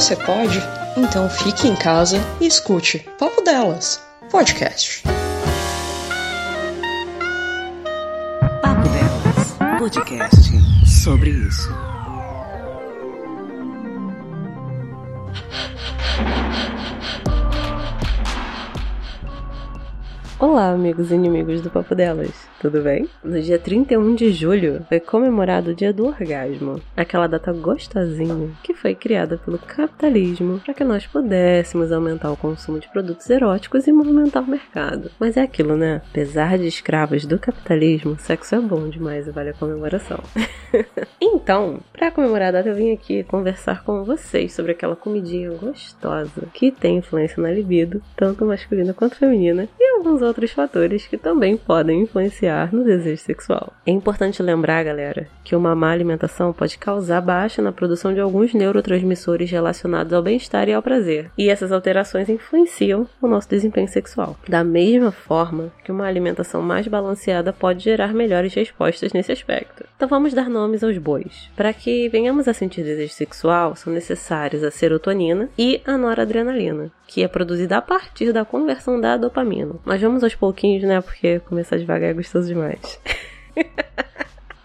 você pode? Então fique em casa e escute Papo Delas, podcast. Papo Delas, podcast sobre isso. Olá, amigos e inimigos do Papo Delas, tudo bem? No dia 31 de julho foi comemorado o Dia do Orgasmo, aquela data gostosinha que foi criada pelo capitalismo para que nós pudéssemos aumentar o consumo de produtos eróticos e movimentar o mercado. Mas é aquilo, né? Apesar de escravos do capitalismo, sexo é bom demais e vale a comemoração. então, para comemorar a data, eu vim aqui conversar com vocês sobre aquela comidinha gostosa que tem influência na libido, tanto masculina quanto feminina, e alguns outros fatores que também podem influenciar no desejo sexual. É importante lembrar, galera, que uma má alimentação pode causar baixa na produção de alguns neurotransmissores relacionados ao bem-estar e ao prazer, e essas alterações influenciam o nosso desempenho sexual. Da mesma forma que uma alimentação mais balanceada pode gerar melhores respostas nesse aspecto. Então vamos dar nomes aos bois. Para que venhamos a sentir desejo sexual, são necessários a serotonina e a noradrenalina, que é produzida a partir da conversão da dopamina. Mas vamos aos pouquinhos, né? Porque começar devagar é gostoso demais.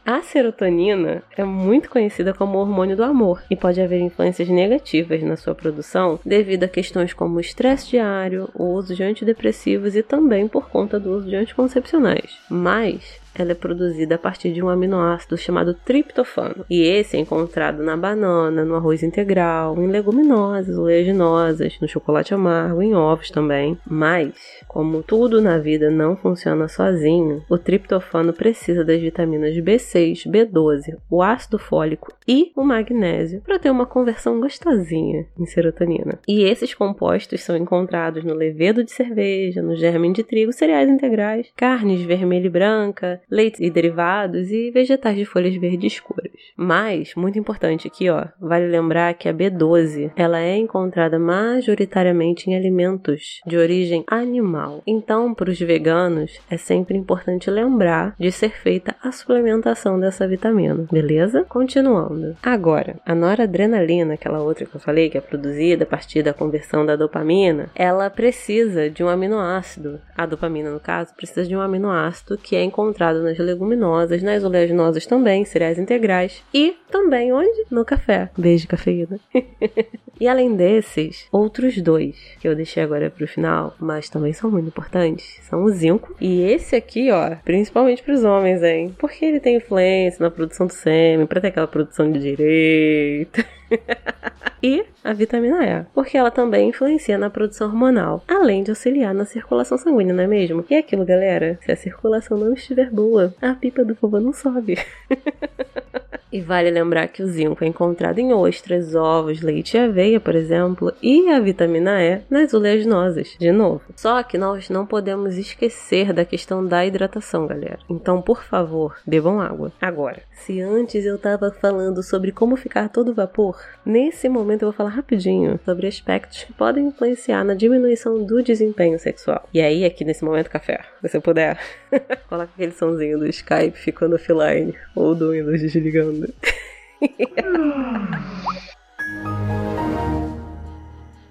A serotonina é muito conhecida como hormônio do amor e pode haver influências negativas na sua produção devido a questões como o estresse diário, o uso de antidepressivos e também por conta do uso de anticoncepcionais. Mas ela é produzida a partir de um aminoácido chamado triptofano. E esse é encontrado na banana, no arroz integral, em leguminosas, oleaginosas, no chocolate amargo, em ovos também. Mas, como tudo na vida não funciona sozinho, o triptofano precisa das vitaminas B6, B12, o ácido fólico e o magnésio para ter uma conversão gostosinha em serotonina. E esses compostos são encontrados no levedo de cerveja, no germe de trigo, cereais integrais, carnes vermelha e branca, leite e derivados e vegetais de folhas verdes escuras. Mas, muito importante aqui, ó, vale lembrar que a B12, ela é encontrada majoritariamente em alimentos de origem animal. Então, para os veganos, é sempre importante lembrar de ser feita a suplementação dessa vitamina, beleza? Continuando. Agora, a noradrenalina, aquela outra que eu falei, que é produzida a partir da conversão da dopamina, ela precisa de um aminoácido. A dopamina, no caso, precisa de um aminoácido que é encontrado nas leguminosas, nas oleaginosas também, cereais integrais e também onde? No café. Beijo, cafeína. e além desses, outros dois que eu deixei agora pro final, mas também são muito importantes, são o zinco e esse aqui, ó, principalmente para os homens, hein? Porque ele tem influência na produção do sêmen, para ter aquela produção de direito. e a vitamina E, porque ela também influencia na produção hormonal, além de auxiliar na circulação sanguínea, não é mesmo? E é aquilo, galera, se a circulação não estiver boa, a pipa do vovô não sobe. E vale lembrar que o zinco é encontrado em ostras, ovos, leite e aveia, por exemplo, e a vitamina E nas oleaginosas, de novo. Só que nós não podemos esquecer da questão da hidratação, galera. Então, por favor, bebam água. Agora, se antes eu tava falando sobre como ficar todo vapor, nesse momento eu vou falar rapidinho sobre aspectos que podem influenciar na diminuição do desempenho sexual. E aí, aqui nesse momento, café, se você puder, coloca aquele somzinho do Skype ficando offline ou do Windows desligando.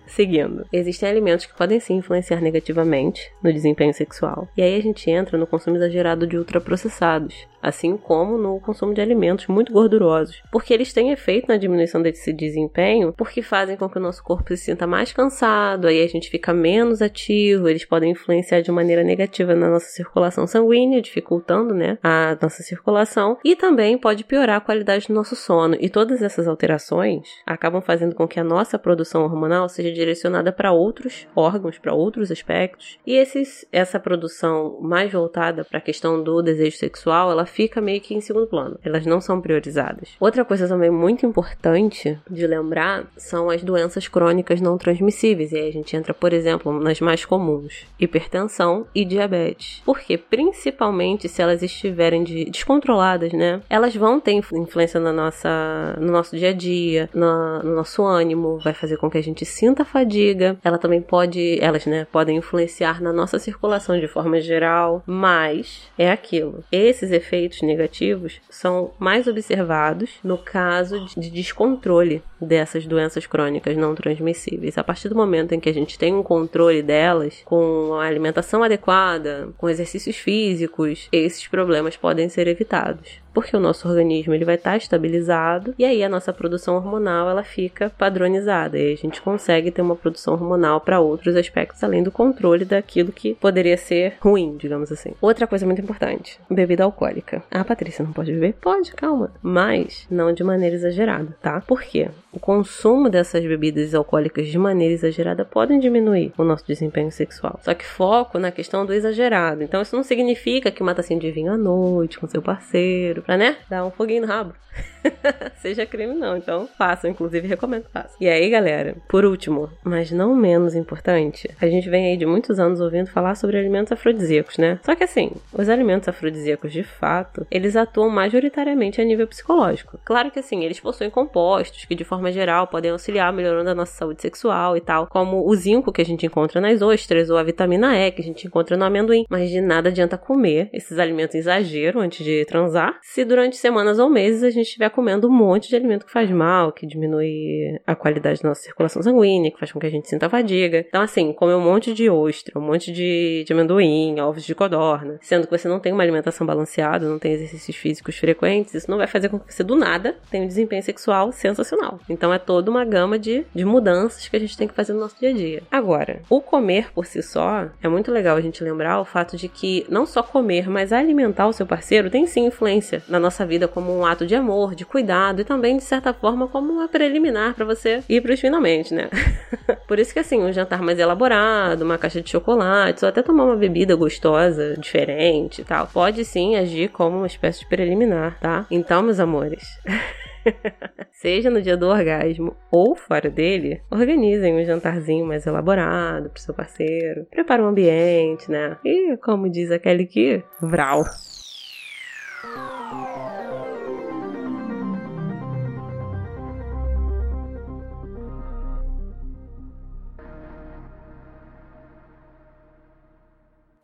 Seguindo, existem alimentos que podem sim influenciar negativamente no desempenho sexual. E aí a gente entra no consumo exagerado de ultraprocessados, assim como no consumo de alimentos muito gordurosos, porque eles têm efeito na diminuição desse desempenho, porque fazem com que o nosso corpo se sinta mais cansado, aí a gente fica menos ativo, eles podem influenciar de maneira negativa na nossa circulação sanguínea, dificultando, né, a nossa circulação, e também pode piorar a qualidade do nosso sono. E todas essas alterações acabam fazendo com que a nossa produção hormonal seja direcionada para outros órgãos, para outros aspectos. E esses, essa produção mais voltada para a questão do desejo sexual, ela fica meio que em segundo plano. Elas não são priorizadas. Outra coisa também muito importante de lembrar são as doenças crônicas não transmissíveis. E aí a gente entra, por exemplo, nas mais comuns: hipertensão e diabetes. Porque principalmente se elas estiverem de, descontroladas, né? Elas vão ter influência na nossa, no nosso dia a dia, no, no nosso ânimo, vai fazer com que a gente sinta fadiga. Ela também pode, elas, né, podem influenciar na nossa circulação de forma geral, mas é aquilo. Esses efeitos efeitos negativos são mais observados no caso de descontrole dessas doenças crônicas não transmissíveis. A partir do momento em que a gente tem um controle delas, com a alimentação adequada, com exercícios físicos, esses problemas podem ser evitados porque o nosso organismo ele vai estar estabilizado e aí a nossa produção hormonal ela fica padronizada e a gente consegue ter uma produção hormonal para outros aspectos além do controle daquilo que poderia ser ruim, digamos assim. Outra coisa muito importante, bebida alcoólica. Ah, Patrícia, não pode beber? Pode, calma, mas não de maneira exagerada, tá? Por quê? O consumo dessas bebidas alcoólicas de maneira exagerada podem diminuir o nosso desempenho sexual. Só que foco na questão do exagerado. Então isso não significa que uma tacinha de vinho à noite com seu parceiro pra, né, dar um foguinho no rabo. Seja crime não, então façam, inclusive recomendo que façam. E aí, galera, por último, mas não menos importante, a gente vem aí de muitos anos ouvindo falar sobre alimentos afrodisíacos, né? Só que assim, os alimentos afrodisíacos, de fato, eles atuam majoritariamente a nível psicológico. Claro que assim, eles possuem compostos que de forma geral podem auxiliar melhorando a nossa saúde sexual e tal, como o zinco que a gente encontra nas ostras ou a vitamina E que a gente encontra no amendoim, mas de nada adianta comer esses alimentos em exagero antes de transar, se durante semanas ou meses a gente estiver comendo um monte de alimento que faz mal, que diminui a qualidade da nossa circulação sanguínea, que faz com que a gente sinta fadiga. Então, assim, comer um monte de ostra, um monte de, de amendoim, ovos de codorna, sendo que você não tem uma alimentação balanceada, não tem exercícios físicos frequentes, isso não vai fazer com que você, do nada, tenha um desempenho sexual sensacional. Então, é toda uma gama de, de mudanças que a gente tem que fazer no nosso dia a dia. Agora, o comer por si só, é muito legal a gente lembrar o fato de que não só comer, mas alimentar o seu parceiro tem sim influência na nossa vida como um ato de amor, de cuidado e também, de certa forma, como uma preliminar para você ir pros finalmente, né? Por isso que, assim, um jantar mais elaborado, uma caixa de chocolate, ou até tomar uma bebida gostosa, diferente e tal, pode sim agir como uma espécie de preliminar, tá? Então, meus amores. Seja no dia do orgasmo ou fora dele, organizem um jantarzinho mais elaborado pro seu parceiro. Prepara um ambiente, né? E, como diz aquele que, vral.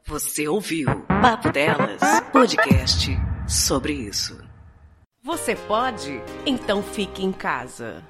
Você ouviu Papo Delas, podcast sobre isso. Você pode? Então fique em casa.